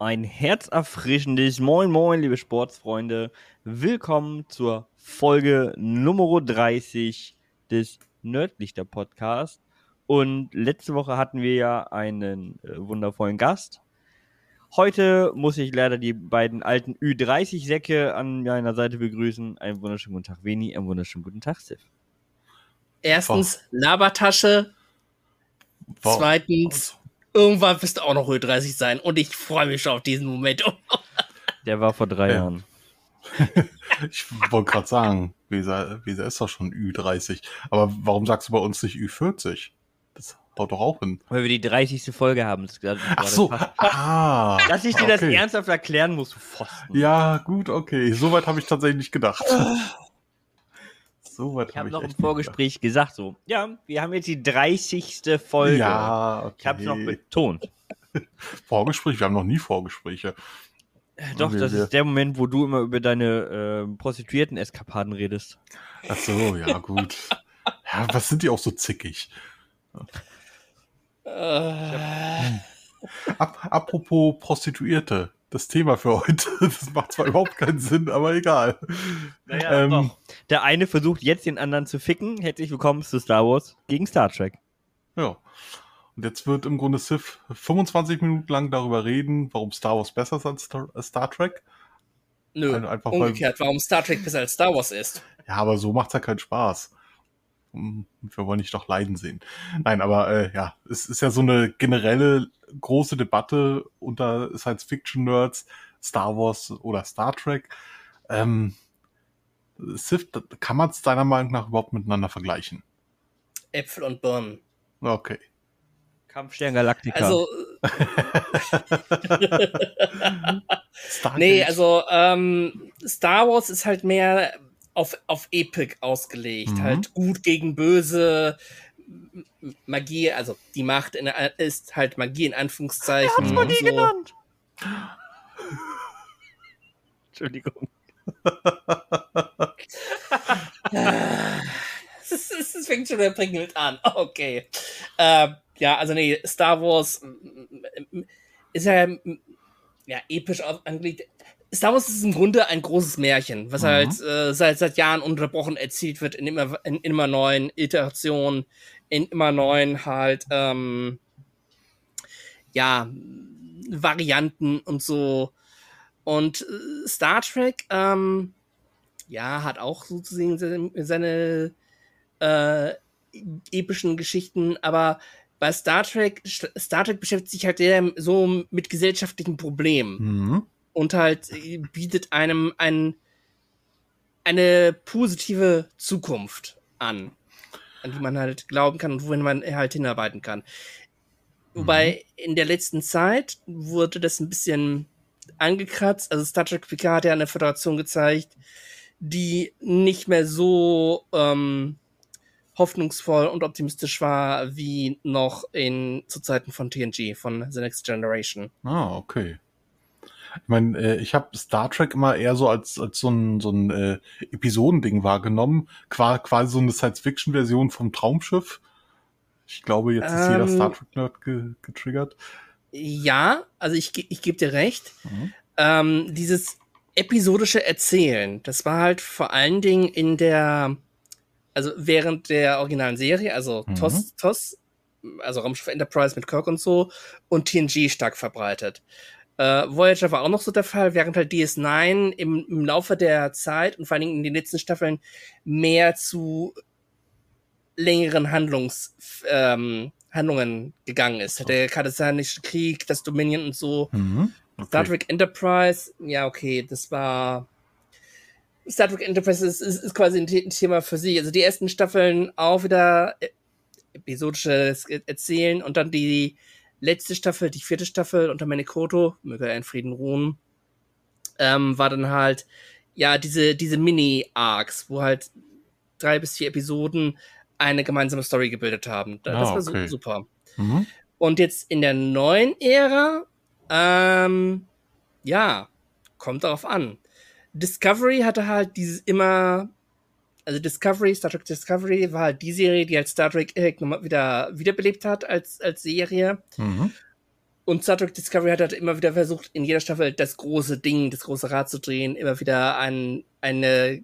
Ein herzerfrischendes Moin Moin, liebe Sportsfreunde. Willkommen zur Folge Nummer 30 des Nerdlichter Podcast. Und letzte Woche hatten wir ja einen äh, wundervollen Gast. Heute muss ich leider die beiden alten Ü30-Säcke an meiner Seite begrüßen. Einen wunderschönen guten Tag, Veni. Einen wunderschönen guten Tag, Sif. Erstens, Labertasche. Wow. Zweitens, irgendwann wirst du auch noch Ü30 sein. Und ich freue mich schon auf diesen Moment. Der war vor drei ja. Jahren. ich wollte gerade sagen, Weser, Weser ist doch schon Ü30. Aber warum sagst du bei uns nicht Ü40? Das haut doch auch hin. Weil wir die 30. Folge haben. Ach so, ah, Dass ich dir okay. das ernsthaft erklären muss, du Pfosten. Ja, gut, okay. Soweit habe ich tatsächlich nicht gedacht. so weit ich habe hab noch im Vorgespräch gedacht. gesagt, so, ja, wir haben jetzt die 30. Folge. Ja, okay. Ich habe es noch betont. Vorgespräch, wir haben noch nie Vorgespräche. Äh, doch, das ist der Moment, wo du immer über deine äh, Prostituierten-Eskapaden redest. Ach so, ja, gut. ja, was sind die auch so zickig? Äh. Ap apropos Prostituierte, das Thema für heute. Das macht zwar überhaupt keinen Sinn, aber egal. Naja, ähm, doch. Der eine versucht jetzt den anderen zu ficken. Herzlich willkommen zu Star Wars gegen Star Trek. Ja. Und jetzt wird im Grunde Sif 25 Minuten lang darüber reden, warum Star Wars besser ist als Star, Star Trek. Nö, einfach umgekehrt, weil, warum Star Trek besser als Star Wars ist. Ja, aber so macht's ja keinen Spaß. Hm, wir wollen nicht doch leiden sehen. Nein, aber äh, ja, es ist ja so eine generelle große Debatte unter Science-Fiction-Nerds, Star Wars oder Star Trek. Ähm, Sif, kann man es deiner Meinung nach überhaupt miteinander vergleichen? Äpfel und Birnen. Okay. Kampfstern Galactica. Also. nee, also ähm, Star Wars ist halt mehr auf, auf Epic ausgelegt. Mhm. Halt gut gegen böse. Magie, also die Macht in, ist halt Magie in Anführungszeichen. Er Magie so. genannt. Entschuldigung. Es fängt schon der Pringelt an. Okay. Ähm, ja, also nee, Star Wars ist ja, ja episch angelegt. Star Wars ist im Grunde ein großes Märchen, was mhm. halt äh, seit, seit Jahren unterbrochen erzählt wird in immer, in immer neuen Iterationen, in immer neuen halt, ähm, ja, Varianten und so. Und äh, Star Trek, ähm, ja, hat auch sozusagen seine, seine äh, epischen Geschichten, aber bei Star Trek, Star Trek beschäftigt sich halt eher so mit gesellschaftlichen Problemen. Mhm. Und halt äh, bietet einem ein, eine positive Zukunft an, an die man halt glauben kann und wohin man halt hinarbeiten kann. Wobei mhm. in der letzten Zeit wurde das ein bisschen angekratzt. Also Star Trek Picard hat ja eine Föderation gezeigt, die nicht mehr so ähm, hoffnungsvoll und optimistisch war wie noch in zu Zeiten von TNG, von The Next Generation. Ah, okay. Ich meine, äh, ich habe Star Trek immer eher so als, als so ein, so ein äh, Episodending wahrgenommen. Qua, quasi so eine Science-Fiction-Version vom Traumschiff. Ich glaube, jetzt ist ähm, jeder Star Trek-Nerd ge getriggert. Ja, also ich, ich gebe dir recht. Mhm. Ähm, dieses episodische Erzählen, das war halt vor allen Dingen in der also während der originalen Serie, also mhm. TOS, TOS, also Raumschiff Enterprise mit Kirk und so, und TNG stark verbreitet. Äh, Voyager war auch noch so der Fall, während halt DS9 im, im Laufe der Zeit und vor allen Dingen in den letzten Staffeln mehr zu längeren Handlungs, ähm, Handlungen gegangen ist. Der Kardassianische Krieg, das Dominion und so. Mhm. Okay. Star Trek Enterprise, ja, okay, das war Star Trek Enterprise ist, ist, ist quasi ein Thema für sich. Also die ersten Staffeln auch wieder äh, episodisches Erzählen und dann die letzte Staffel, die vierte Staffel unter Manekoto, möge er in Frieden ruhen, ähm, war dann halt, ja, diese, diese Mini-Arcs, wo halt drei bis vier Episoden eine gemeinsame Story gebildet haben. Das ah, war okay. super. Mhm. Und jetzt in der neuen Ära, ähm, ja, kommt darauf an. Discovery hatte halt dieses immer, also Discovery, Star Trek Discovery war halt die Serie, die halt Star Trek nochmal wieder wiederbelebt hat als, als Serie. Mhm. und Star Trek Discovery hat halt immer wieder versucht, in jeder Staffel das große Ding, das große Rad zu drehen, immer wieder ein, eine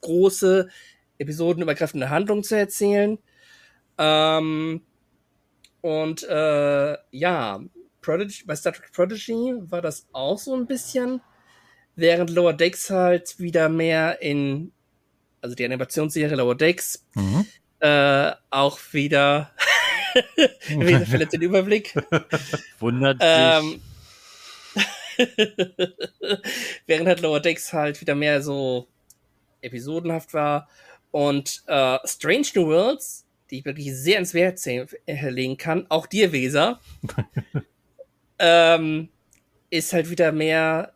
große, episodenübergreifende Handlung zu erzählen. Ähm, und äh, ja, Prodigy, bei Star Trek Prodigy war das auch so ein bisschen, während Lower Decks halt wieder mehr in, also die Animationsserie Lower Decks, Mhm. äh, auch wieder, Weser verliert den Überblick. Wundert Ähm, während halt Lower Decks halt wieder mehr so episodenhaft war. Und äh, Strange New Worlds, die ich wirklich sehr ins Wert sehen- äh, legen kann, auch dir, Weser, ähm, ist halt wieder mehr,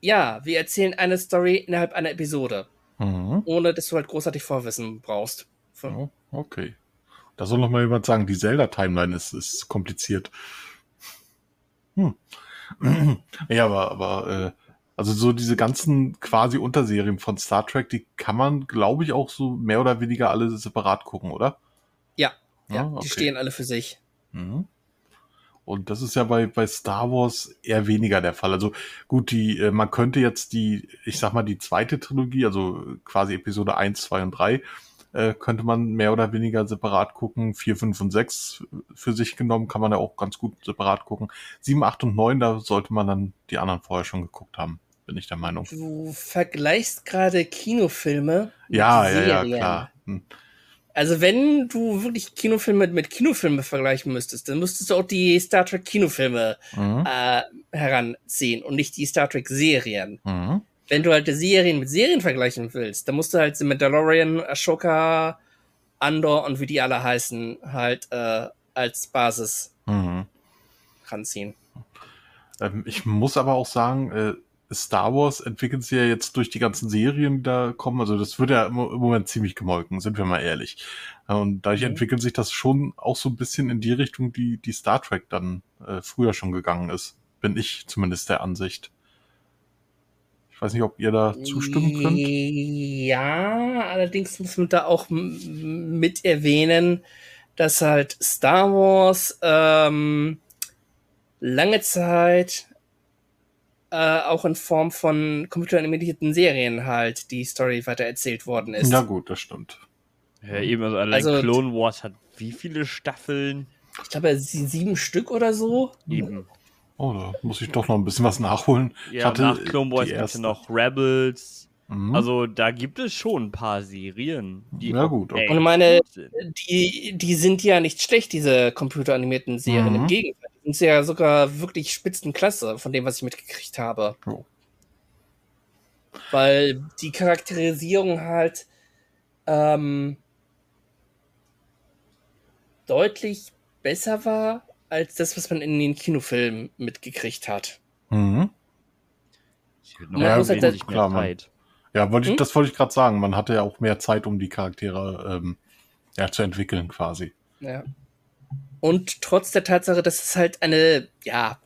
ja, wir erzählen eine Story innerhalb einer Episode, Mhm. ohne dass du halt großartig Vorwissen brauchst. Oh, okay. Da soll noch mal jemand sagen, die Zelda-Timeline ist, ist kompliziert. Hm. ja, aber, aber äh, also so diese ganzen quasi Unterserien von Star Trek, die kann man, glaube ich, auch so mehr oder weniger alle separat gucken, oder? Ja, ja, Ja, die okay. stehen alle für sich. Mhm. Und das ist ja bei, bei Star Wars eher weniger der Fall. Also gut, die, äh, man könnte jetzt die, ich sag mal, die zweite Trilogie, also quasi Episode 1, 2 und 3, äh, könnte man mehr oder weniger separat gucken. 4, 5 und 6 für sich genommen kann man ja auch ganz gut separat gucken. 7, 8 und 9, da sollte man dann die anderen vorher schon geguckt haben, bin ich der Meinung. Du vergleichst gerade Kinofilme mit Ja, ja, ja, Serien. klar. Hm. Also wenn du wirklich Kinofilme mit Kinofilmen vergleichen müsstest, dann müsstest du auch die Star Trek Kinofilme Mhm. äh, heranziehen und nicht die Star Trek Serien. Mhm. Wenn du halt die Serien mit Serien vergleichen willst, dann musst du halt The Mandalorian, Ashoka, Andor und wie die alle heißen, halt äh, als Basis Mhm. ranziehen. Ähm, ich muss aber auch sagen, äh, Star Wars entwickelt sich ja jetzt durch die ganzen Serien, die da kommen. Also das wird ja im im Moment ziemlich gemolken, sind wir mal ehrlich. Äh, Und dadurch Mhm. entwickelt sich das schon auch so ein bisschen in die Richtung, die die Star Trek dann äh, früher schon gegangen ist. Bin ich zumindest der Ansicht. Ich weiß nicht, ob ihr da zustimmen könnt. Ja, allerdings muss man da auch mit erwähnen, dass halt Star Wars ähm, lange Zeit äh, auch in Form von computeranimierten Serien halt die Story weiter erzählt worden ist. Ja gut, das stimmt. Ja, eben, also allein Also- Clone Wars hat wie viele Staffeln? Ich glaube, sie- sieben Stück oder so. Eben. Oh, da muss ich doch noch ein bisschen was nachholen. ich Ja, hatte nach Clone Wars gibt es noch Rebels. Mhm. Also da gibt es schon ein paar Serien, die Ja, gut, okay. Und ich meine, die, die sind ja nicht schlecht, diese computeranimierten Serien. Mhm. Im Gegenteil, die sind ja sogar wirklich Spitzenklasse von dem, was ich mitgekriegt habe. Jo. Weil die Charakterisierung halt ähm, deutlich besser war als das, was man in den Kinofilmen mitgekriegt hat. Mhm. Muss halt klar, man- Zeit. Ja, wollte ich, Hm? das wollte ich gerade sagen. Man hatte ja auch mehr Zeit, um die Charaktere ähm, ja, zu entwickeln, quasi. Ja. Und trotz der Tatsache, dass es halt eine, ja,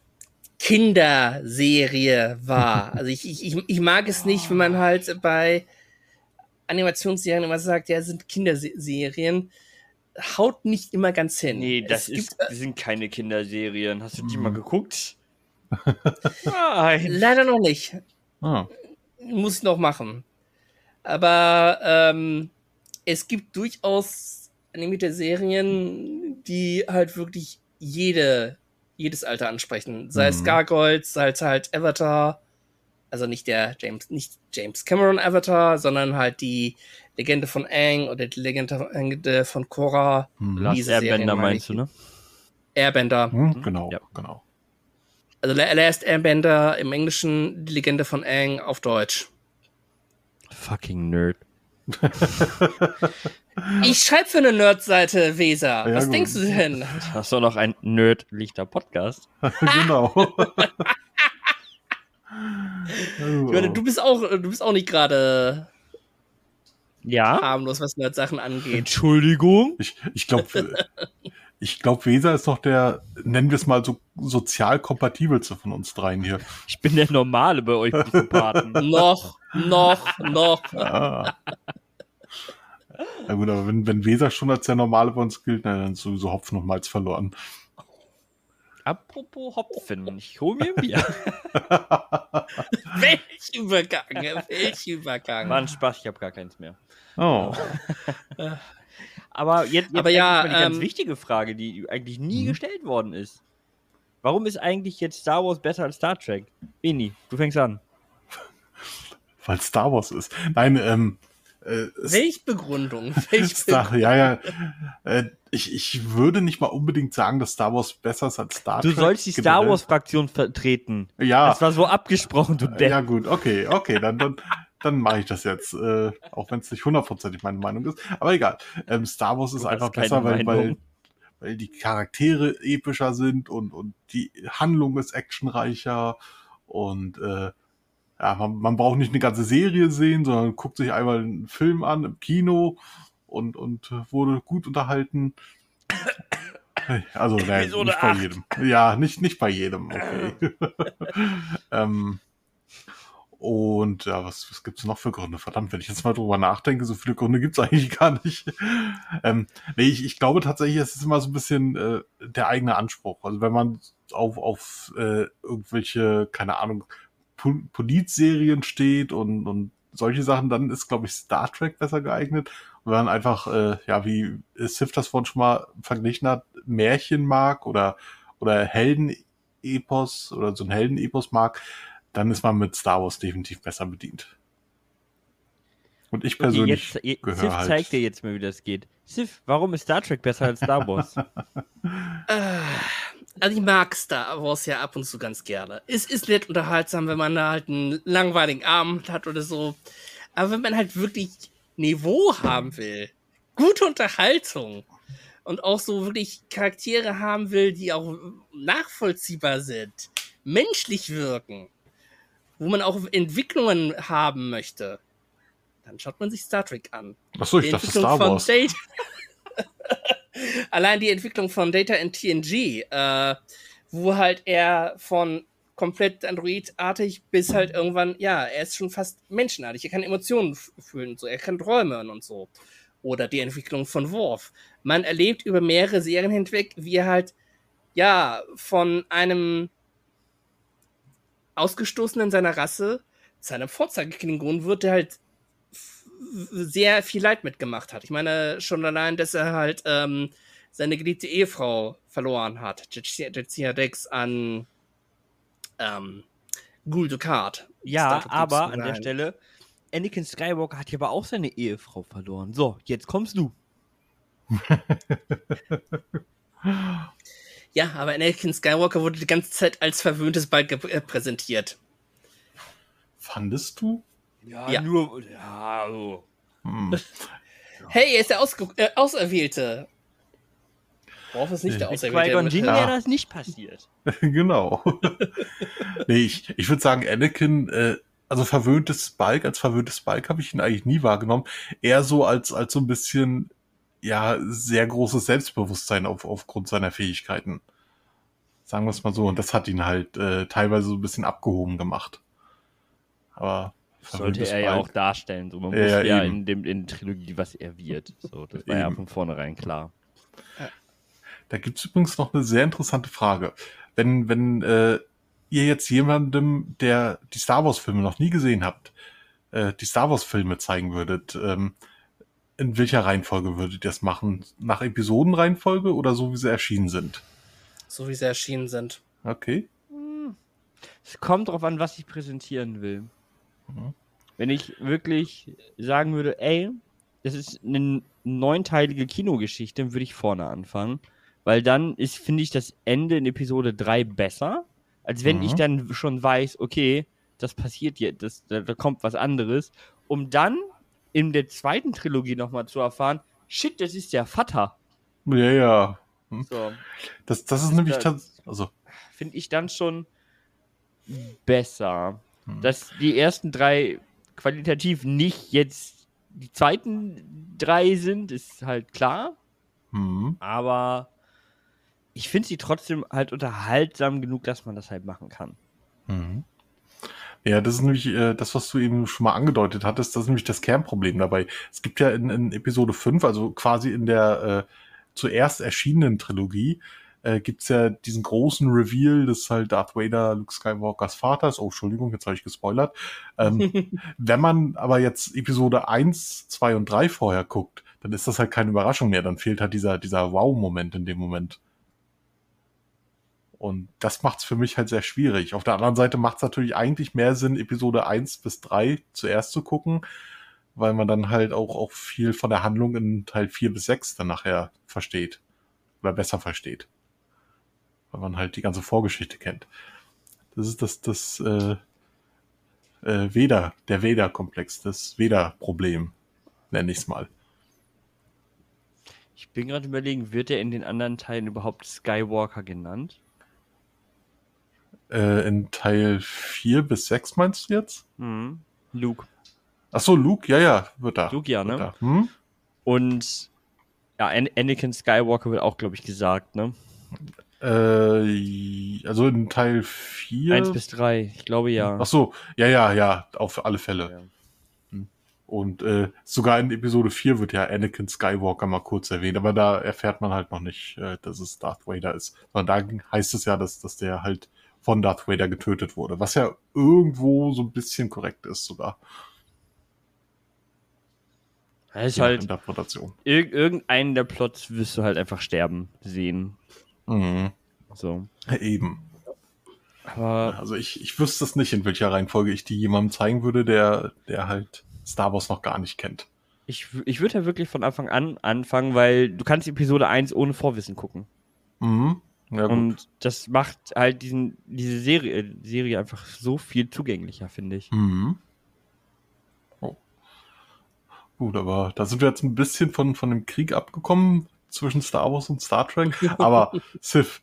Kinderserie war. Also ich, ich, ich- mag es nicht, wenn man halt bei Animationsserien immer sagt, ja, es sind Kinderserien. Haut nicht immer ganz hin. Nee, das es ist, gibt, das sind keine Kinderserien. Hast du die Mhm. mal geguckt? Nein. leider noch nicht. Ah, Muss ich noch machen. Aber ähm, es gibt durchaus animierte Serien, die halt wirklich jede, jedes Alter ansprechen. Sei es Mhm. Gargoyles, sei es halt Avatar. Also nicht der James, nicht James Cameron Avatar, sondern halt die Legende von Aang oder die Legende von Korra, mhm. Last Diese Serien Airbender meine meinst ich. du, ne? Airbender. Hm, genau, Ja. genau. Also La- Last Airbender im Englischen, die Legende von Aang auf Deutsch. Fucking Nerd. Ich schreibe für eine Nerd-Seite, Weser. Ja, Was gut. denkst du denn? Hast du noch ein Nerd-lichter Podcast? genau. Ich meine, du bist auch, du bist auch nicht gerade Ja. harmlos, was Nerd-Sachen angeht. Entschuldigung? Ich, ich glaube, ich glaube, Weser ist noch der, nennen wir es mal so sozial kompatibelste von uns dreien hier. Ich bin der Normale bei euch Psychopathen. noch, noch, noch. Ah. Na gut, aber wenn, wenn Weser schon als der Normale bei uns gilt, na, dann ist sowieso Hopfen und Malz verloren. Apropos Hopfen, ich hole mir ein Bier. Welch Übergang, welch Übergang. War ein Spaß, ich habe gar keins mehr. Oh. Aber jetzt, jetzt Aber ja, mal die ganz ähm, wichtige Frage, die eigentlich nie Mhm. gestellt worden ist. Warum ist eigentlich jetzt Star Wars besser als Star Trek? Beni, du fängst an. Weil Star Wars ist. Nein, ähm, äh, es- Welch Begründung, welch Star, ja, ja. Äh, ich, ich würde nicht mal unbedingt sagen, dass Star Wars besser ist als Star Du Trek. sollst die generell. Star Wars-Fraktion vertreten. Ja, Das war so abgesprochen, du Depp. ja gut, okay, okay, dann, dann, dann mache ich das jetzt, äh, auch wenn es nicht hundertprozentig meine Meinung ist. Aber egal. Ähm, Star Wars ist Du einfach besser, weil, weil, weil die Charaktere epischer sind und, und die Handlung ist actionreicher und äh, ja, man, man braucht nicht eine ganze Serie sehen, sondern guckt sich einmal einen Film an im Kino und, und äh, wurde gut unterhalten. Also, nein, nicht bei acht. jedem. Ja, nicht, nicht bei jedem, okay. ähm, und ja, was, was gibt's noch für Gründe? Verdammt, wenn ich jetzt mal drüber nachdenke, so viele Gründe gibt's eigentlich gar nicht. ähm, nee, ich, ich glaube tatsächlich, es ist immer so ein bisschen äh, der eigene Anspruch. Also wenn man auf, auf äh, irgendwelche, keine Ahnung, Po- Polizserien steht und, und solche Sachen, dann ist, glaube ich, Star Trek besser geeignet. Und wenn man einfach, äh, ja, wie Sif das vorhin schon mal verglichen hat, Märchen mag oder, oder Heldenepos oder so ein Heldenepos mag, dann ist man mit Star Wars definitiv besser bedient. Und ich Okay, persönlich jetzt, je- gehöre Sif halt. zeigt dir jetzt mal, wie das geht. Sif, warum ist Star Trek besser als Star Wars? Äh, Also ich mag Star Wars ja ab und zu ganz gerne. Es ist nett unterhaltsam, wenn man da halt einen langweiligen Abend hat oder so. Aber wenn man halt wirklich Niveau haben will, gute Unterhaltung und auch so wirklich Charaktere haben will, die auch nachvollziehbar sind, menschlich wirken, wo man auch Entwicklungen haben möchte, dann schaut man sich Star Trek an. Achso, ich Die dachte Entwicklung Star von Wars. Allein die Entwicklung von Data in TNG, äh, wo halt er von komplett androidartig bis halt irgendwann, ja, er ist schon fast menschenartig. Er kann Emotionen fühlen und so, er kann träumen und so. Oder die Entwicklung von Worf. Man erlebt über mehrere Serien hinweg, wie er halt, ja, von einem Ausgestoßenen seiner Rasse zu einem Vorzeigeklingon wird, der halt sehr viel Leid mitgemacht hat. Ich meine, schon allein, dass er halt ähm, seine geliebte Ehefrau verloren hat, Jetsia Dex an ähm, Gul Dukat. ja, aber an der. Stelle, Anakin Skywalker hat ja aber auch seine Ehefrau verloren. So, jetzt kommst du. Ja, aber Anakin Skywalker wurde die ganze Zeit als verwöhntes gep- äh, präsentiert. Fandest du? Ja, Ja. nur. Ja, so. Hm. Hey, er ist der Ausge äh, Auserwählte. Worf ist nicht der Auserwählte. Mit- Jinn wäre das nicht passiert. genau. nee, ich, ich würde sagen, Anakin, äh, also verwöhntes Balk, als verwöhntes Balk habe ich ihn eigentlich nie wahrgenommen. Eher so als, als so ein bisschen, ja, sehr großes Selbstbewusstsein auf, aufgrund seiner Fähigkeiten. Sagen wir es mal so. Und das hat ihn halt äh, teilweise so ein bisschen abgehoben gemacht. Aber Sollte er ja auch darstellen. So, man Ja, wusste ja, ja in, dem, in der Trilogie, was er wird. So, das war ja Eben. von vornherein klar. Da gibt's übrigens noch eine sehr interessante Frage. Wenn, wenn äh, ihr jetzt jemandem, der die Star Wars-Filme noch nie gesehen habt, äh, die Star Wars-Filme zeigen würdet, ähm, in welcher Reihenfolge würdet ihr das machen? Nach Episodenreihenfolge oder so, wie sie erschienen sind? So wie sie erschienen sind. Okay. Es kommt drauf an, was ich präsentieren will. Mhm. Wenn ich wirklich sagen würde, ey, das ist eine neunteilige Kinogeschichte, dann würde ich vorne anfangen. Weil dann ist, finde ich, das Ende in Episode 3 besser, als wenn Mhm. ich dann schon weiß, okay, das passiert jetzt, das, da, da kommt was anderes, um dann in der zweiten Trilogie nochmal zu erfahren, shit, das ist der Vater. Ja, ja. So, Das, das ist nämlich das- also finde ich dann schon besser. Hm. Dass die ersten drei qualitativ nicht jetzt die zweiten drei sind, ist halt klar. hm. Aber ich finde sie trotzdem halt unterhaltsam genug, dass man das halt machen kann. Mhm. Ja, das ist nämlich äh, das, was du eben schon mal angedeutet hattest, das ist nämlich das Kernproblem dabei. Es gibt ja in, in Episode 5, also quasi in der äh, zuerst erschienenen Trilogie, äh, gibt's ja diesen großen Reveal, dass halt Darth Vader Luke Skywalkers Vater ist. Oh, Entschuldigung, jetzt habe ich gespoilert. Ähm, wenn man aber jetzt Episode 1, 2 und 3 vorher guckt, dann ist das halt keine Überraschung mehr. Dann fehlt halt dieser, dieser Wow-Moment in dem Moment. Und das macht's für mich halt sehr schwierig. Auf der anderen Seite macht's natürlich eigentlich mehr Sinn, Episode 1 bis 3 zuerst zu gucken, weil man dann halt auch, auch viel von der Handlung in Teil 4 bis 6 dann nachher versteht. Oder besser versteht. Weil man halt die ganze Vorgeschichte kennt. Das ist das, das äh, äh, Veda, der Veda-Komplex, das Veda-Problem, nenne ich es mal. Ich bin gerade überlegen, wird er in den anderen Teilen überhaupt Skywalker genannt? Äh, in Teil 4 bis 6 meinst du jetzt? Mhm. Luke. Ach so, Luke, ja, ja, wird da. Luke, ja, ne? Hm? Und ja, An Anakin Skywalker wird auch, glaube ich, gesagt, ne? Äh, also in Teil 4. Eins bis drei, ich glaube ja. Ach so, ja, ja, ja, auf alle Fälle. Ja. Und äh, sogar in Episode 4 wird ja Anakin Skywalker mal kurz erwähnt, aber da erfährt man halt noch nicht, äh, dass es Darth Vader ist. Sondern da heißt es ja, dass, dass der halt von Darth Vader getötet wurde, was ja irgendwo so ein bisschen korrekt ist sogar. Das ist halt, Interpretation. irg irgendeinen der Plots wirst du halt einfach sterben sehen. Mhm. So. Eben. Aber Also ich, ich wüsste es nicht, in welcher Reihenfolge ich die jemandem zeigen würde, der, der halt Star Wars noch gar nicht kennt. ich, ich würde ja wirklich von Anfang an anfangen, weil du kannst Episode 1 ohne Vorwissen gucken. Mhm. Ja. Und das macht halt diesen, diese Serie, Serie einfach so viel zugänglicher, finde ich. Mhm. Oh. Gut, aber da sind wir jetzt ein bisschen von, von dem Krieg abgekommen zwischen Star Wars und Star Trek. Aber Sif,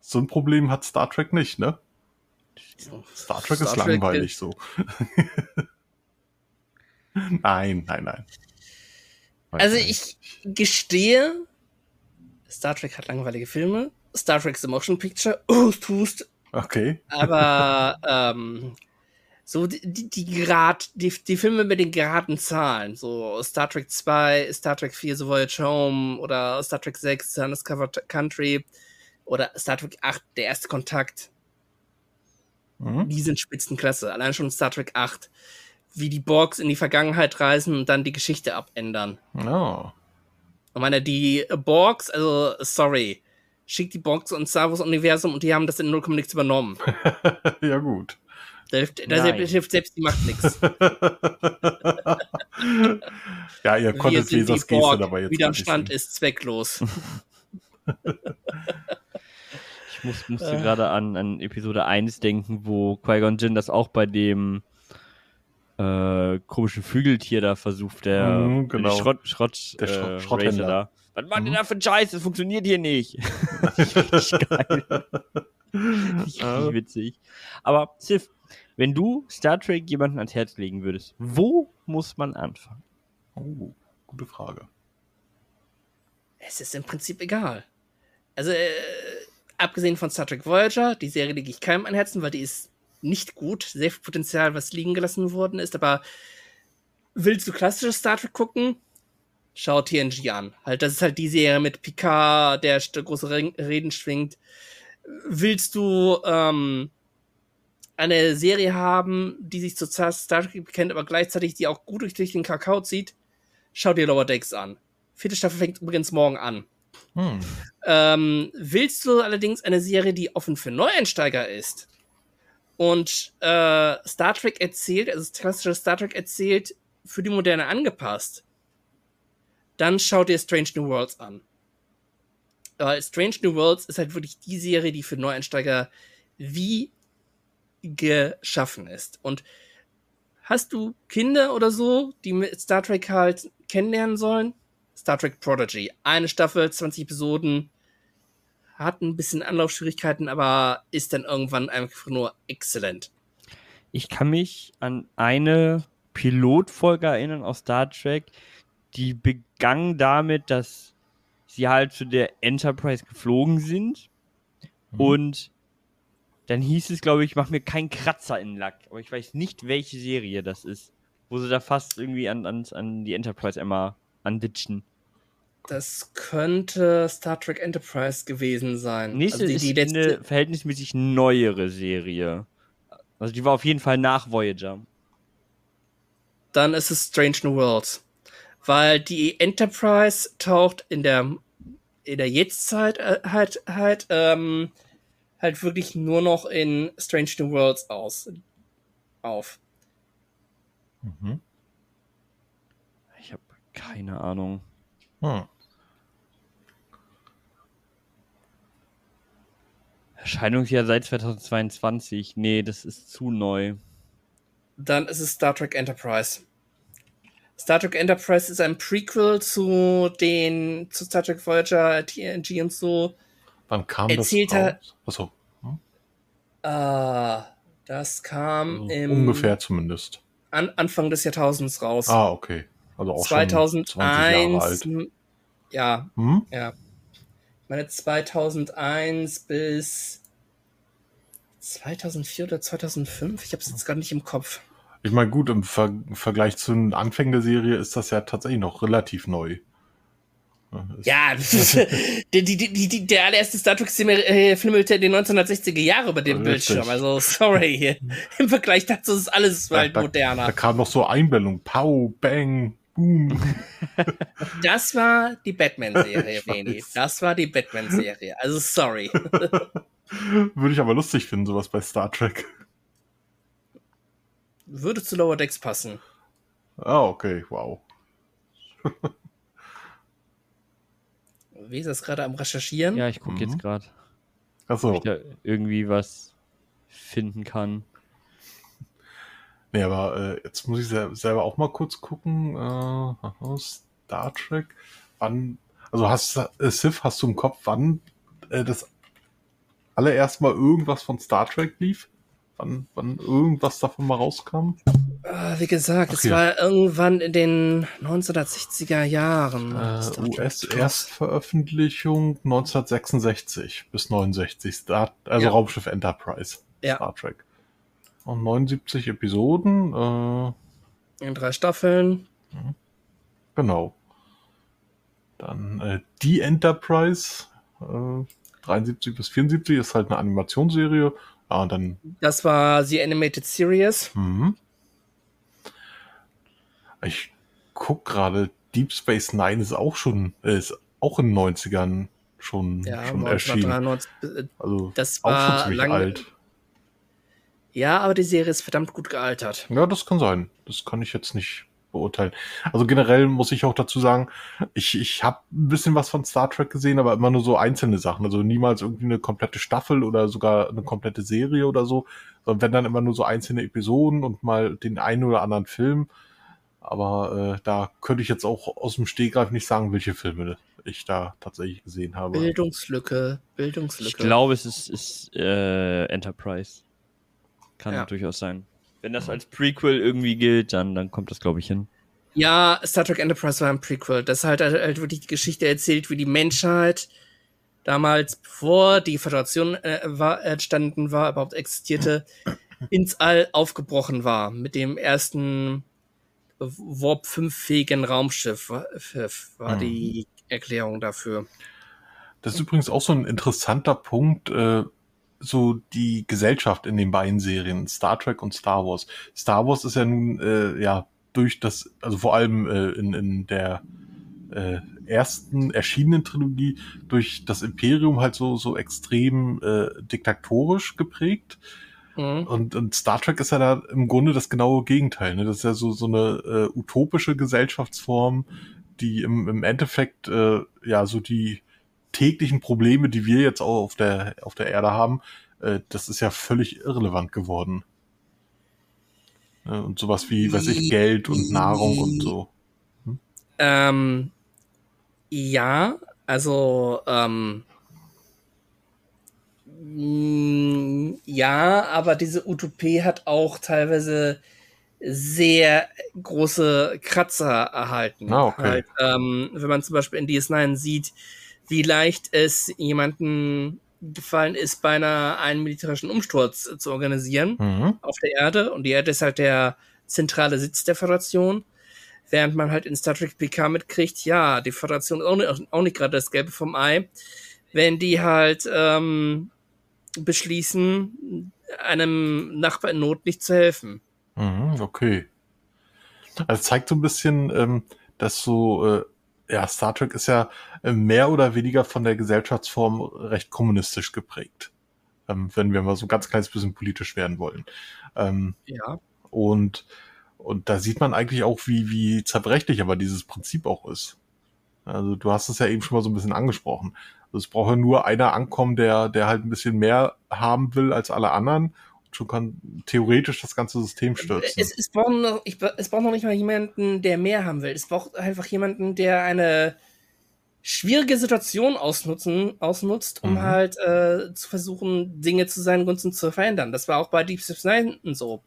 so ein Problem hat Star Trek nicht, ne? Star Trek ist Star Trek langweilig so. nein, nein, nein. Also ich gestehe, Star Trek hat langweilige Filme. Star Trek The Motion Picture, oh, tust. Okay. Aber ähm, so die, die, die Grad, die, die Filme mit den geraden Zahlen, so Star Trek 2, Star Trek 4, The Voyage Home oder Star Trek 6, The Undiscovered Country oder Star Trek 8, Der erste Kontakt, Mhm. die sind Spitzenklasse. Allein schon Star Trek 8, wie die Borgs in die Vergangenheit reisen und dann die Geschichte abändern. Ja. Ich meine, die Borgs, also, sorry, schickt die Borgs ins Star Wars Universum und die haben das in 0, nichts übernommen. ja, gut. Da hilft, da hilft selbst die Macht nichts. ja, ihr konntet Lesers Geste dabei jetzt Widerstand ist zwecklos. Ich muss, musste gerade an, an Episode 1 denken, wo Qui-Gon Jinn das auch bei dem äh, komischen Vögeltier da versucht, der Mhm, genau. der Schrott, Schrott, Der Schrott- äh, Schrotthändler. Da. Was macht Mhm. ihr da für ein Scheiß? Das funktioniert hier nicht. Richtig geil. Richtig witzig. Aber Sif, wenn du Star Trek jemanden ans Herz legen würdest, wo muss man anfangen? Oh, gute Frage. Es ist im Prinzip egal. Also, äh, abgesehen von Star Trek Voyager, die Serie lege ich keinem an Herzen, weil die ist nicht gut. Sehr viel Potenzial, was liegen gelassen worden ist. Aber willst du klassisches Star Trek gucken? Schau TNG an. Halt, das ist halt die Serie mit Picard, der große Re Reden schwingt. Willst du ähm, eine Serie haben, die sich zu Star Trek bekennt, aber gleichzeitig die auch gut durch, den Kakao zieht? Schau dir Lower Decks an. Vierte Staffel fängt übrigens morgen an. Hm. Ähm, willst du allerdings eine Serie, die offen für Neueinsteiger ist und äh, Star Trek erzählt, also klassische Star Trek erzählt, für die Moderne angepasst, dann schau dir Strange New Worlds an. Weil Strange New Worlds ist halt wirklich die Serie, die für Neueinsteiger wie geschaffen ist. Und hast du Kinder oder so, die mit Star Trek halt kennenlernen sollen? Star Trek Prodigy. Eine Staffel, 20 Episoden. Hat ein bisschen Anlaufschwierigkeiten, aber ist dann irgendwann einfach nur exzellent. Ich kann mich an eine Pilotfolge erinnern aus Star Trek, die begann damit, dass sie halt zu der Enterprise geflogen sind Mhm. und dann hieß es, glaube ich, mach mir keinen Kratzer in den Lack. Aber ich weiß nicht, welche Serie das ist. Wo sie da fast irgendwie an, an, an die Enterprise einmal anditschen. Das könnte Star Trek Enterprise gewesen sein. Nächste also die, die ist eine verhältnismäßig neuere Serie. Also die war auf jeden Fall nach Voyager. Dann ist es Strange New Worlds. Weil die Enterprise taucht in der in der Jetztzeit äh, halt halt ähm, halt wirklich nur noch in Strange New Worlds aus auf. Mhm. Ich habe keine Ahnung. Hm. Erscheinungsjahr seit 2022. Nee, das ist zu neu. Dann ist es Star Trek Enterprise. Star Trek Enterprise ist ein Prequel zu den zu Star Trek Voyager, TNG und so. Wann kam Erzählt das er- raus? Achso? Äh, das kam also im ungefähr zumindest. An, Anfang des Jahrtausends raus. Ah, okay. Also auch schon 20 Jahre 2001. alt. Ja, Hm? ja. Ich meine 2001 bis 2004 oder 2005. Ich habe es jetzt gar nicht im Kopf. Ich meine, gut, im Ver Vergleich zu den Anfängen der Serie ist das ja tatsächlich noch relativ neu. Ja, die, die, die, die, der allererste Star Trek-Film äh, filmte in den 1960er Jahren über dem Richtig. Bildschirm. Also, sorry. Im Vergleich dazu ist alles da, halt da, moderner. da kam noch so Einblendung. Pow, bang, boom. Das war die Batman-Serie, Beni. Das war die Batman-Serie. Also, sorry. Würde ich aber lustig finden, sowas bei Star Trek. Würde zu Lower Decks passen. Ah, okay, wow. Wie ist gerade am Recherchieren? Ja, ich gucke Mhm. jetzt gerade, ob Achso, ich da irgendwie was finden kann. nee, aber äh, jetzt muss ich sel selber auch mal kurz gucken. Äh, Star Trek. Wann, also hast äh, Sif, hast du im Kopf, wann äh, das allererst mal irgendwas von Star Trek lief? Wann, wann irgendwas davon mal rauskam? Ah, wie gesagt, Ach es war irgendwann in den 1960er Jahren. Äh. US-Erstveröffentlichung 1966 bis 69. Star, also Ja. Raumschiff Enterprise. Ja. Star Trek. Und 79 Episoden. Äh, In drei Staffeln. genau. Dann äh, die Enterprise. Äh, 73 bis 74 ist halt eine Animationsserie. Ja, und dann Das war die Animated Series. Mhm. Ich guck gerade, Deep Space Nine ist auch schon, äh, ist auch in den 90ern schon, Ja, schon erschienen. 1993. äh, Also Das auch schon war ziemlich lange- alt. Ja, aber die Serie ist verdammt gut gealtert. Ja, das kann sein. Das kann ich jetzt nicht beurteilen. Also generell muss ich auch dazu sagen, ich, ich habe ein bisschen was von Star Trek gesehen, aber immer nur so einzelne Sachen. Also niemals irgendwie eine komplette Staffel oder sogar eine komplette Serie oder so, sondern wenn dann immer nur so einzelne Episoden und mal den einen oder anderen Film. Aber äh, da könnte ich jetzt auch aus dem Stegreif nicht sagen, welche Filme ich da tatsächlich gesehen habe. Bildungslücke, Bildungslücke. Ich glaube, es ist, ist äh, Enterprise. Kann Ja. durchaus sein. Wenn das als Prequel irgendwie gilt, dann, dann kommt das, glaube ich, hin. Ja, Star Trek Enterprise war ein Prequel. Das halt, halt wirklich die Geschichte erzählt, wie die Menschheit damals, bevor die Föderation äh, war, entstanden war, überhaupt existierte, ins All aufgebrochen war. Mit dem ersten Warp 5-fähigen Raumschiff war, Mhm. die Erklärung dafür. Das ist übrigens auch so ein interessanter Punkt, äh, so die Gesellschaft in den beiden Serien, Star Trek und Star Wars. Star Wars ist ja nun, äh, ja, durch das, also vor allem äh, in, in der äh, ersten erschienenen Trilogie durch das Imperium halt so, so extrem äh, diktatorisch geprägt. Mhm. Und, und Star Trek ist ja da im Grunde das genaue Gegenteil. Ne? Das ist ja so, so eine äh, utopische Gesellschaftsform, die im, im Endeffekt äh, ja so die täglichen Probleme, die wir jetzt auch auf der, auf der Erde haben, äh, das ist ja völlig irrelevant geworden. Äh, und sowas wie, weiß ich, Geld und Nahrung und so. Ähm, ja, also, ähm, mh, ja, aber diese Utopie hat auch teilweise sehr große Kratzer erhalten. Ah, okay. Halt, ähm, wenn man zum Beispiel in DS9 sieht, wie leicht es jemanden gefallen ist, beinahe einen militärischen Umsturz zu organisieren Mhm. auf der Erde und die Erde ist halt der zentrale Sitz der Föderation. Während man halt in Star Trek PK mitkriegt, ja, die Föderation ist auch nicht, auch nicht gerade das Gelbe vom Ei, wenn die halt ähm, beschließen, einem Nachbar in Not nicht zu helfen. Mhm, okay. Also zeigt so ein bisschen, ähm, dass so, äh, ja, Star Trek ist ja äh, mehr oder weniger von der Gesellschaftsform recht kommunistisch geprägt. Ähm, wenn wir mal so ein ganz kleines bisschen politisch werden wollen. Ähm, Ja. und, und da sieht man eigentlich auch, wie, wie zerbrechlich aber dieses Prinzip auch ist. Also du hast es ja eben schon mal so ein bisschen angesprochen. Also es braucht ja nur einer ankommen, der, der halt ein bisschen mehr haben will als alle anderen schon kann theoretisch das ganze System stürzen. Es, es, braucht noch, ich, es braucht noch nicht mal jemanden, der mehr haben will. Es braucht einfach jemanden, der eine schwierige Situation ausnutzen, ausnutzt, um Mhm. halt äh, zu versuchen, Dinge zu seinen Gunsten zu verändern. Das war auch bei Deep Space Nine so.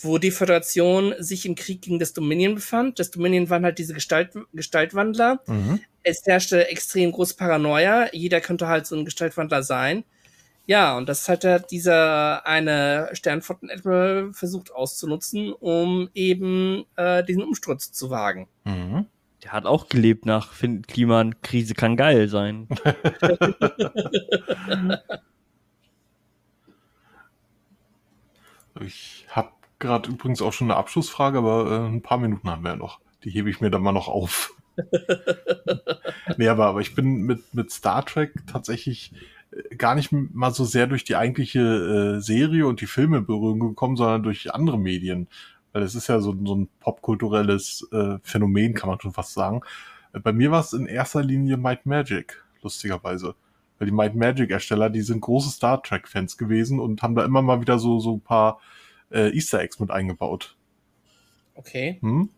Wo die Föderation sich im Krieg gegen das Dominion befand. Das Dominion waren halt diese Gestalt, Gestaltwandler. Mhm. es herrschte extrem große Paranoia. Jeder könnte halt so ein Gestaltwandler sein. Ja, und das hat halt dieser eine Sternflotten-Admiral versucht auszunutzen, um eben äh, diesen Umsturz zu wagen. Mhm. Der hat auch gelebt nach Fin- Kliman, Krise kann geil sein. Ich habe gerade übrigens auch schon eine Abschlussfrage, aber äh, ein paar Minuten haben wir ja noch. Die hebe ich mir dann mal noch auf. nee, aber, aber ich bin mit, mit Star Trek tatsächlich äh, gar nicht mal so sehr durch die eigentliche äh, Serie und die Filme in Berührung gekommen, sondern durch andere Medien. Weil es ist ja so, so ein popkulturelles äh, Phänomen, kann man schon fast sagen. Äh, Bei mir war es in erster Linie Might Magic, lustigerweise. Weil die Might Magic Ersteller, die sind große Star Trek Fans gewesen und haben da immer mal wieder so, so ein paar äh, Easter Eggs mit eingebaut. Okay. Hm?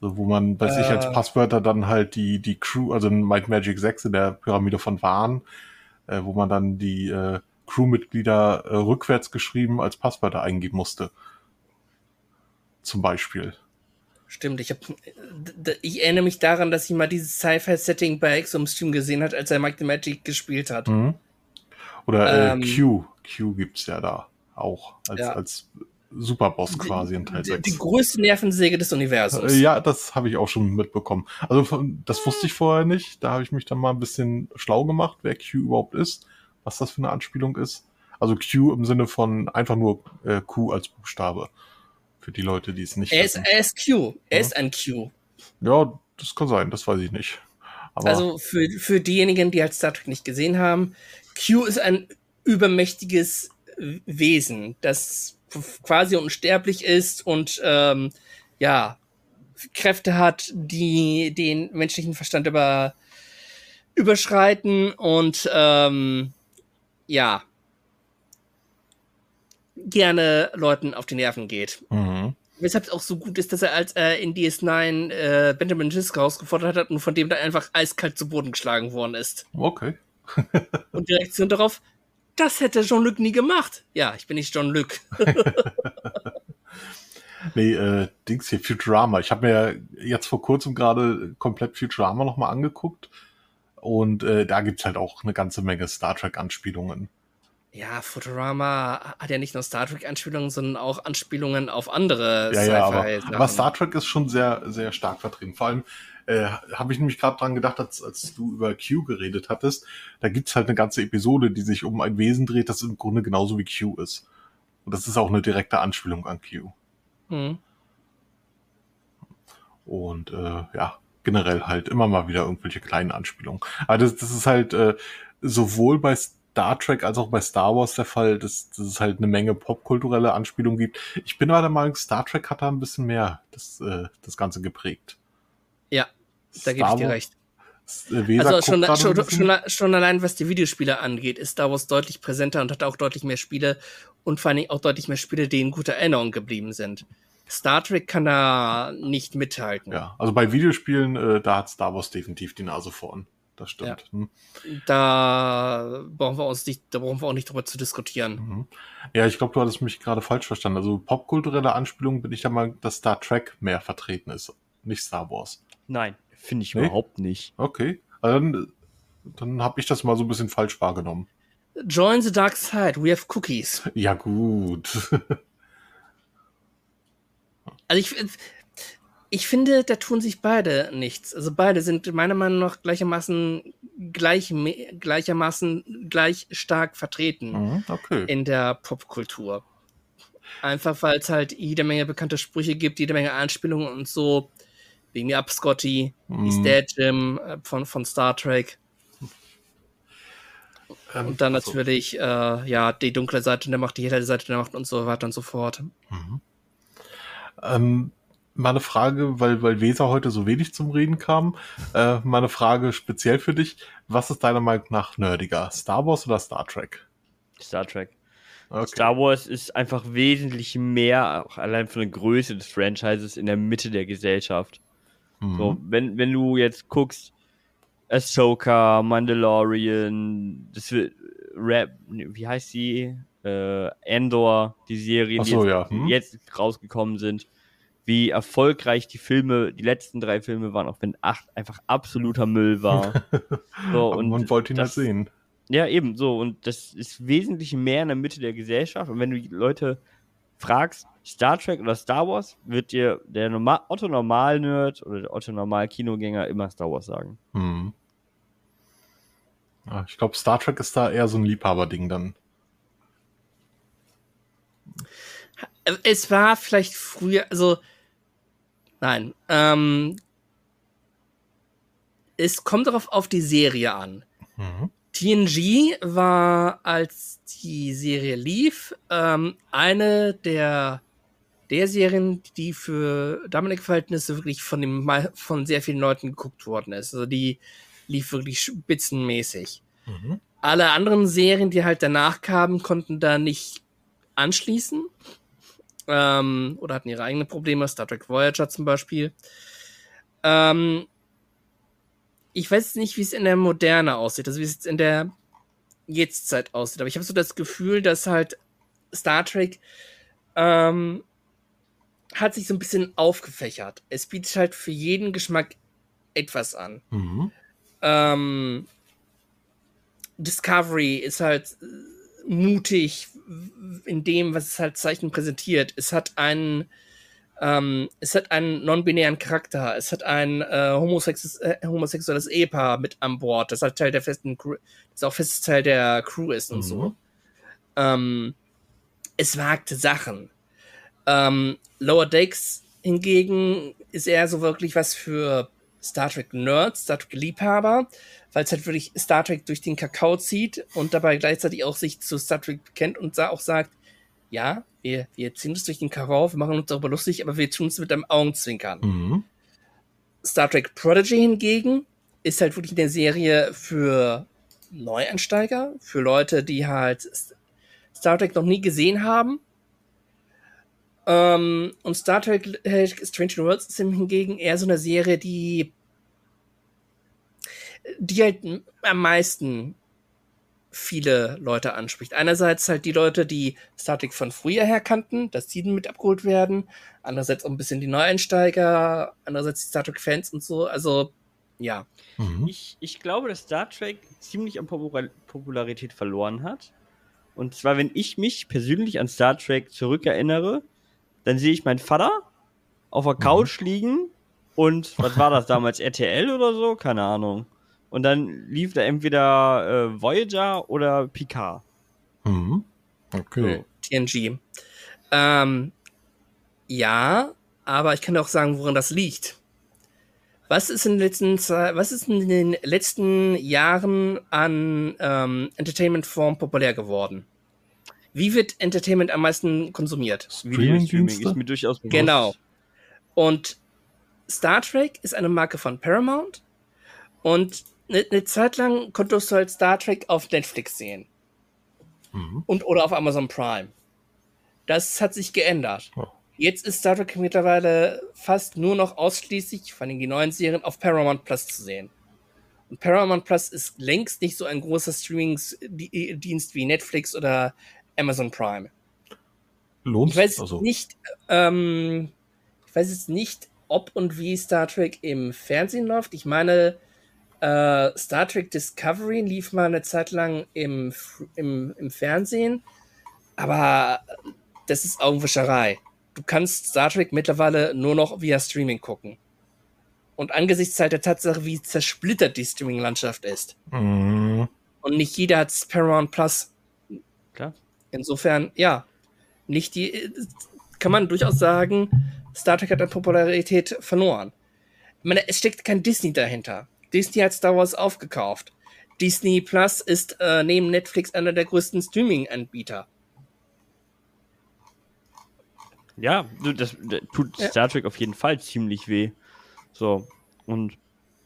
Also wo man bei sich Äh. als Passwörter dann halt die, die Crew, also in Might Magic 6 in der Pyramide von Wahn, äh, wo man dann die äh, Crewmitglieder äh, rückwärts geschrieben als Passwörter eingeben musste. Zum Beispiel. Stimmt, ich, hab, ich erinnere mich daran, dass ich mal dieses Sci-Fi-Setting bei Exo im Stream gesehen hat, als er Mike the Magic gespielt hat. Mhm. Oder äh, Ähm. Q. Q gibt's ja da auch als, Ja. als Superboss quasi in Teil Die, 6. die größte Nervensäge des Universums. Äh, Ja, das habe ich auch schon mitbekommen. Also das wusste ich vorher nicht. Da habe ich mich dann mal ein bisschen schlau gemacht, wer Q überhaupt ist, was das für eine Anspielung ist. Also Q im Sinne von einfach nur äh, Q als Buchstabe. Für die Leute, die es nicht Er ist, wissen. er ist Q. Er Ja. ist ein Q. Ja, das kann sein, das weiß ich nicht. Aber Also für, für diejenigen, die halt Star Trek nicht gesehen haben, Q ist ein übermächtiges Wesen, das quasi unsterblich ist und ähm, ja, Kräfte hat, die den menschlichen Verstand über, überschreiten und ähm, ja, gerne Leuten auf die Nerven geht. mhm. Weshalb es auch so gut ist, dass er als er in DS9 äh, Benjamin Sisko herausgefordert hat und von dem da einfach eiskalt zu Boden geschlagen worden ist. okay. Und die Reaktion darauf, das hätte Jean-Luc nie gemacht. Ja, ich bin nicht Jean-Luc. Nee, äh, Dings hier, Futurama. Ich habe mir ja jetzt vor kurzem gerade komplett Futurama nochmal angeguckt. Und äh, da gibt's halt auch eine ganze Menge Star Trek-Anspielungen. Ja, Futurama hat ja nicht nur Star Trek-Anspielungen, sondern auch Anspielungen auf andere Ja, ja, aber, aber Star Trek ist schon sehr, sehr stark vertreten. Vor allem äh, habe ich nämlich gerade dran gedacht, als, als du über Q geredet hattest, da gibt's halt eine ganze Episode, die sich um ein Wesen dreht, das im Grunde genauso wie Q ist. Und das ist auch eine direkte Anspielung an Q. Hm. Und äh, ja, generell halt immer mal wieder irgendwelche kleinen Anspielungen. Aber das, das ist halt äh, sowohl bei Star Trek als auch bei Star Wars der Fall, dass, dass es halt eine Menge popkulturelle Anspielungen gibt. Ich bin aber der Meinung, Star Trek hat da ein bisschen mehr das, äh, das Ganze geprägt. Ja, da gebe ich dir recht. Äh, Weser Also schon, schon, schon, schon allein was die Videospiele angeht, ist Star Wars deutlich präsenter und hat auch deutlich mehr Spiele und vor allen Dingen auch deutlich mehr Spiele, die in guter Erinnerung geblieben sind. Star Trek kann da nicht mithalten. Ja, also bei Videospielen, äh, da hat Star Wars definitiv die Nase vorn. Das stimmt. Hm. Da brauchen wir uns nicht, da brauchen wir auch nicht drüber zu diskutieren. Mhm. Ja, ich glaube, du hattest mich gerade falsch verstanden. Also popkulturelle Anspielungen bin ich der Meinung, dass Star Trek mehr vertreten ist, nicht Star Wars. Nein, finde ich Nee? überhaupt nicht. Okay, also dann, dann habe ich das mal so ein bisschen falsch wahrgenommen. Join the dark side, we have cookies. Ja gut. Also ich, ich finde, da tun sich beide nichts. Also beide sind meiner Meinung nach gleichermaßen gleich, gleichermaßen gleich stark vertreten Mhm, okay. in der Popkultur. Einfach weil es halt jede Menge bekannte Sprüche gibt, jede Menge Anspielungen und so. Wegen mir ab Scotty, Mhm. die Dad Jim äh, von, von Star Trek. Ähm, Und dann also, natürlich, äh, ja, die dunkle Seite der Macht, die helle Seite der Macht und so weiter und so fort. Mhm. Ähm, mal eine Frage, weil, weil Weser heute so wenig zum Reden kam. Äh, mal eine Frage speziell für dich. Was ist deiner Meinung nach nerdiger? Star Wars oder Star Trek? Star Trek. Okay. Star Wars ist einfach wesentlich mehr, auch allein von der Größe des Franchises, in der Mitte der Gesellschaft. Mhm. So, wenn, wenn du jetzt guckst, Ahsoka, Mandalorian, das wird Rap, wie heißt die? Äh, Endor, die Serien, Ach die so, jetzt, ja, hm. jetzt rausgekommen sind, wie erfolgreich die Filme, die letzten drei Filme waren, auch wenn acht einfach absoluter Müll war. so, und man wollte ihn das- halt sehen. Ja, eben so. Und das ist wesentlich mehr in der Mitte der Gesellschaft. Und wenn du die Leute fragst, Star Trek oder Star Wars, wird dir der Normal Otto Normal-Nerd oder der Otto Normal-Kinogänger immer Star Wars sagen. Mhm. Ja, ich glaube, Star Trek ist da eher so ein Liebhaberding dann. Es war vielleicht früher, also nein, ähm, es kommt darauf auf die Serie an. Mhm. TNG war, als die Serie lief, ähm, eine der, der Serien, die für damalige Verhältnisse wirklich von, dem, von sehr vielen Leuten geguckt worden ist. Also die lief wirklich spitzenmäßig. Mhm. Alle anderen Serien, die halt danach kamen, konnten da nicht anschließen. Ähm, oder hatten ihre eigenen Probleme. Star Trek Voyager zum Beispiel. Ähm, ich weiß nicht, wie es in der Moderne aussieht, also wie es jetzt in der Jetztzeit aussieht. Aber ich habe so das Gefühl, dass halt Star Trek ähm, hat sich so ein bisschen aufgefächert. Es bietet halt für jeden Geschmack etwas an. Mhm. Ähm, Discovery ist halt äh, mutig in dem, was es halt Zeichen präsentiert. Es hat einen, ähm, es hat einen non-binären Charakter. Es hat ein äh, homosexuelles, äh, homosexuelles Ehepaar mit an Bord, das halt Teil der festen Crew, das auch festes Teil der Crew ist und Mhm. so. Ähm, es wagt Sachen. Ähm, Lower Decks hingegen ist eher so wirklich was für Star Trek Nerds, Star Trek Liebhaber, weil es halt wirklich Star Trek durch den Kakao zieht und dabei gleichzeitig auch sich zu Star Trek bekennt und sa- auch sagt, ja, wir, wir ziehen es durch den Kakao, wir machen uns darüber lustig, aber wir tun es mit einem Augenzwinkern. Mhm. Star Trek Prodigy hingegen ist halt wirklich eine Serie für Neueinsteiger, für Leute, die halt Star Trek noch nie gesehen haben. Ähm, und Star Trek äh, Strange New Worlds ist hingegen eher so eine Serie, die, die halt am meisten viele Leute anspricht. Einerseits halt die Leute, die Star Trek von früher her kannten, dass die mit abgeholt werden. Andererseits auch ein bisschen die Neueinsteiger, andererseits die Star Trek-Fans und so. Also, ja. Mhm. Ich, ich glaube, dass Star Trek ziemlich an Popula- Popularität verloren hat. Und zwar, wenn ich mich persönlich an Star Trek zurückerinnere, dann sehe ich meinen Vater auf der Couch liegen und was war das damals? RTL oder so? Keine Ahnung. Und dann lief da entweder äh, Voyager oder Picard. Mhm. Okay. TNG. Ähm, ja, aber ich kann auch sagen, woran das liegt. Was ist in den letzten, was ist in den letzten Jahren an ähm, Entertainment-Form populär geworden? Wie wird Entertainment am meisten konsumiert? Streaming-Dienste? ist mir durchaus bewusst. Genau. Und Star Trek ist eine Marke von Paramount. Und eine ne Zeit lang konntest du halt Star Trek auf Netflix sehen. Mhm. Und oder auf Amazon Prime. Das hat sich geändert. Oh. Jetzt ist Star Trek mittlerweile fast nur noch ausschließlich, vor allem die neuen Serien, auf Paramount Plus zu sehen. Und Paramount Plus ist längst nicht so ein großer Streaming-Dienst wie Netflix oder Amazon Prime. Lohnt Ich weiß also. nicht, ähm, ich weiß jetzt nicht, ob und wie Star Trek im Fernsehen läuft. Ich meine, äh, Star Trek Discovery lief mal eine Zeit lang im, im, im Fernsehen, aber das ist Augenwischerei. du kannst Star Trek mittlerweile nur noch via Streaming gucken. Und angesichts halt der Tatsache, wie zersplittert die Streaming-Landschaft ist. Mhm. Und nicht jeder hat Paramount Plus. Klar. Insofern, ja, nicht die, kann man durchaus sagen, Star Trek hat an Popularität verloren. Ich meine, es steckt kein Disney dahinter. Disney hat Star Wars aufgekauft. Disney Plus ist äh, neben Netflix einer der größten Streaming-Anbieter. Ja, das, das tut Ja. Star Trek auf jeden Fall ziemlich weh. So, und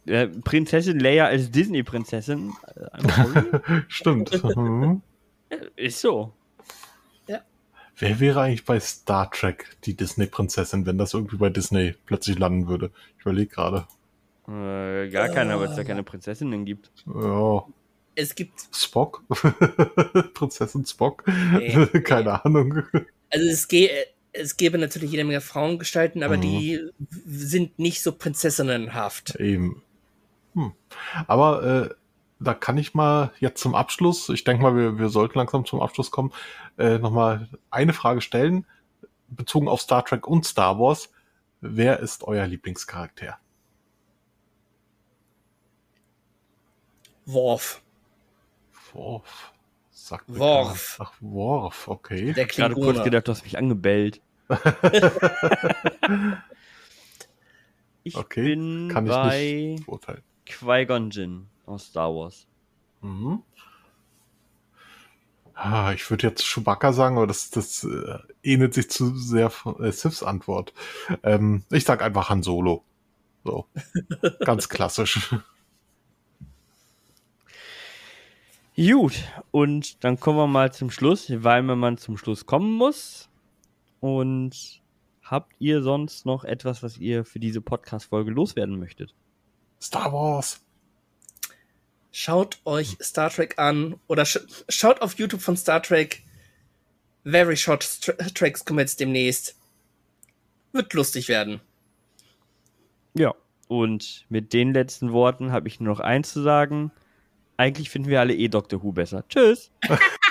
äh, Prinzessin Leia als Disney-Prinzessin, äh, Stimmt. Ist so. Wer wäre eigentlich bei Star Trek die Disney-Prinzessin, wenn das irgendwie bei Disney plötzlich landen würde? Ich überlege gerade. Äh, gar keiner, weil es da keine Prinzessinnen gibt. Ja, Es gibt, Spock? Prinzessin Spock? Nee. Keine Ahnung. also es, ge es gäbe natürlich jede Menge Frauengestalten, aber Mhm. die sind nicht so prinzessinnenhaft. Eben. Hm. Aber äh, da kann ich mal jetzt zum Abschluss, ich denke mal, wir, wir sollten langsam zum Abschluss kommen, äh, nochmal eine Frage stellen, bezogen auf Star Trek und Star Wars. Wer ist euer Lieblingscharakter? Worf, Worf. Sagt Worf. Ach, Worf, okay. der Gerade kurz gedacht, du hast mich angebellt. ich Okay, bin Kann ich bei nicht beurteilen. Qui-Gon Jinn aus Star Wars. Mhm. Ah, ich würde jetzt Chewbacca sagen, aber das, das äh, ähnelt sich zu sehr von äh, Sifs Antwort. Ähm, ich sag einfach Han Solo. So. Ganz klassisch. Gut, und dann kommen wir mal zum Schluss, weil man zum Schluss kommen muss. Und habt ihr sonst noch etwas, was ihr für diese Podcast-Folge loswerden möchtet? Star Wars. Schaut euch Star Trek an oder sch schaut auf YouTube von Star Trek. Very Short Tracks kommen jetzt demnächst. Wird lustig werden. Ja, und mit den letzten Worten habe ich nur noch eins zu sagen. Eigentlich finden wir alle eh Doctor Who besser. Tschüss!